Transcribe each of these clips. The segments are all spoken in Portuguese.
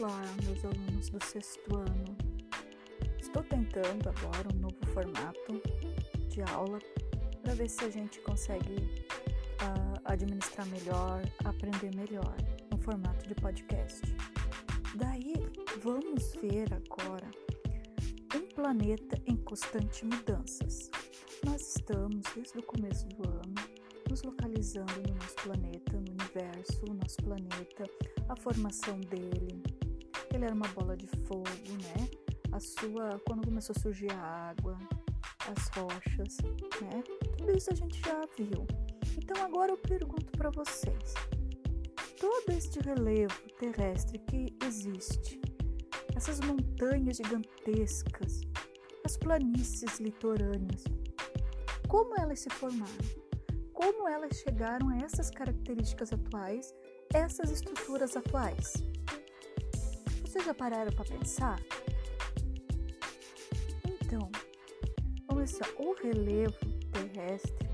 meus alunos do sexto ano. Estou tentando agora um novo formato de aula para ver se a gente consegue uh, administrar melhor, aprender melhor no formato de podcast. Daí vamos ver agora um planeta em constante mudanças. Nós estamos desde o começo do ano nos localizando no nosso planeta, no universo, o nosso planeta, a formação dele. Ele era uma bola de fogo, né? A sua, quando começou a surgir a água, as rochas, né? Tudo isso a gente já viu. Então agora eu pergunto para vocês: todo este relevo terrestre que existe, essas montanhas gigantescas, as planícies litorâneas, como elas se formaram? como elas chegaram a essas características atuais, essas estruturas atuais. Vocês já pararam para pensar? Então, vamos ver o relevo terrestre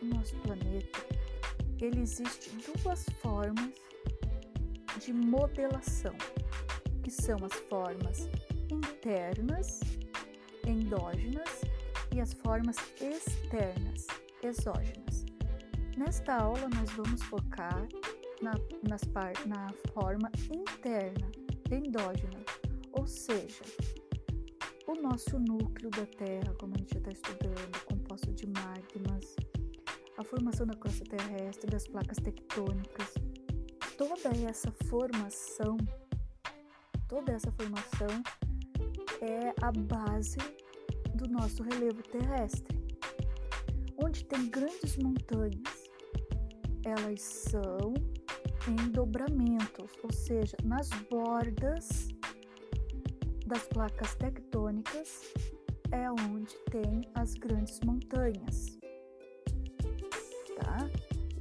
do nosso planeta, ele existe duas formas de modelação, que são as formas internas, endógenas e as formas externas, exógenas. Nesta aula, nós vamos focar na, nas na forma interna, endógena, ou seja, o nosso núcleo da Terra, como a gente já está estudando, composto de magmas, a formação da crosta terrestre, das placas tectônicas, toda essa formação, toda essa formação é a base do nosso relevo terrestre. Onde tem grandes montanhas, elas são em dobramentos, ou seja, nas bordas das placas tectônicas é onde tem as grandes montanhas, tá?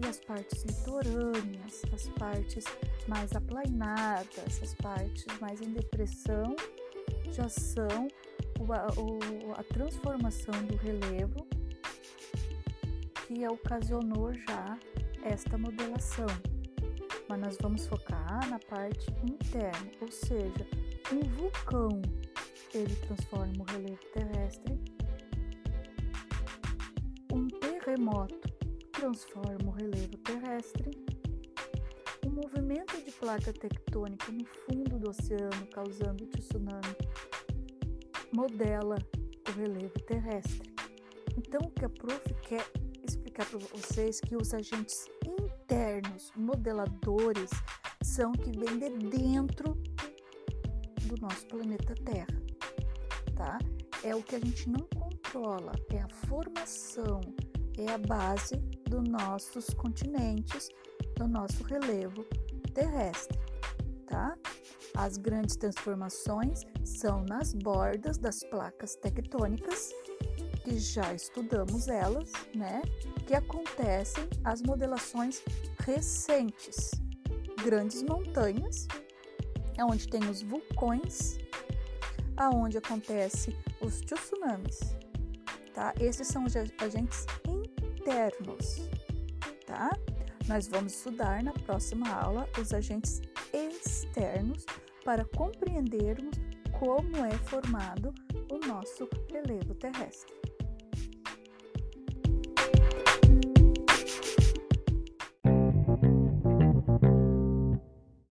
E as partes litorâneas, as partes mais aplainadas, as partes mais em depressão já são a, a transformação do relevo que ocasionou já esta modelação. Mas nós vamos focar na parte interna, ou seja, um vulcão ele transforma o relevo terrestre, um terremoto transforma o relevo terrestre, um movimento de placa tectônica no fundo do oceano causando tsunami modela o relevo terrestre. Então, o que a prof quer explicar para vocês que os agentes internos, modeladores, são que vêm de dentro do nosso planeta Terra, tá? É o que a gente não controla, é a formação, é a base dos nossos continentes, do nosso relevo terrestre, tá? As grandes transformações são nas bordas das placas tectônicas que já estudamos elas, né? Que acontecem as modelações recentes. Grandes montanhas, é onde tem os vulcões, aonde acontece os tsunamis, tá? Esses são os agentes internos, tá? Nós vamos estudar na próxima aula os agentes externos para compreendermos como é formado o nosso relevo terrestre.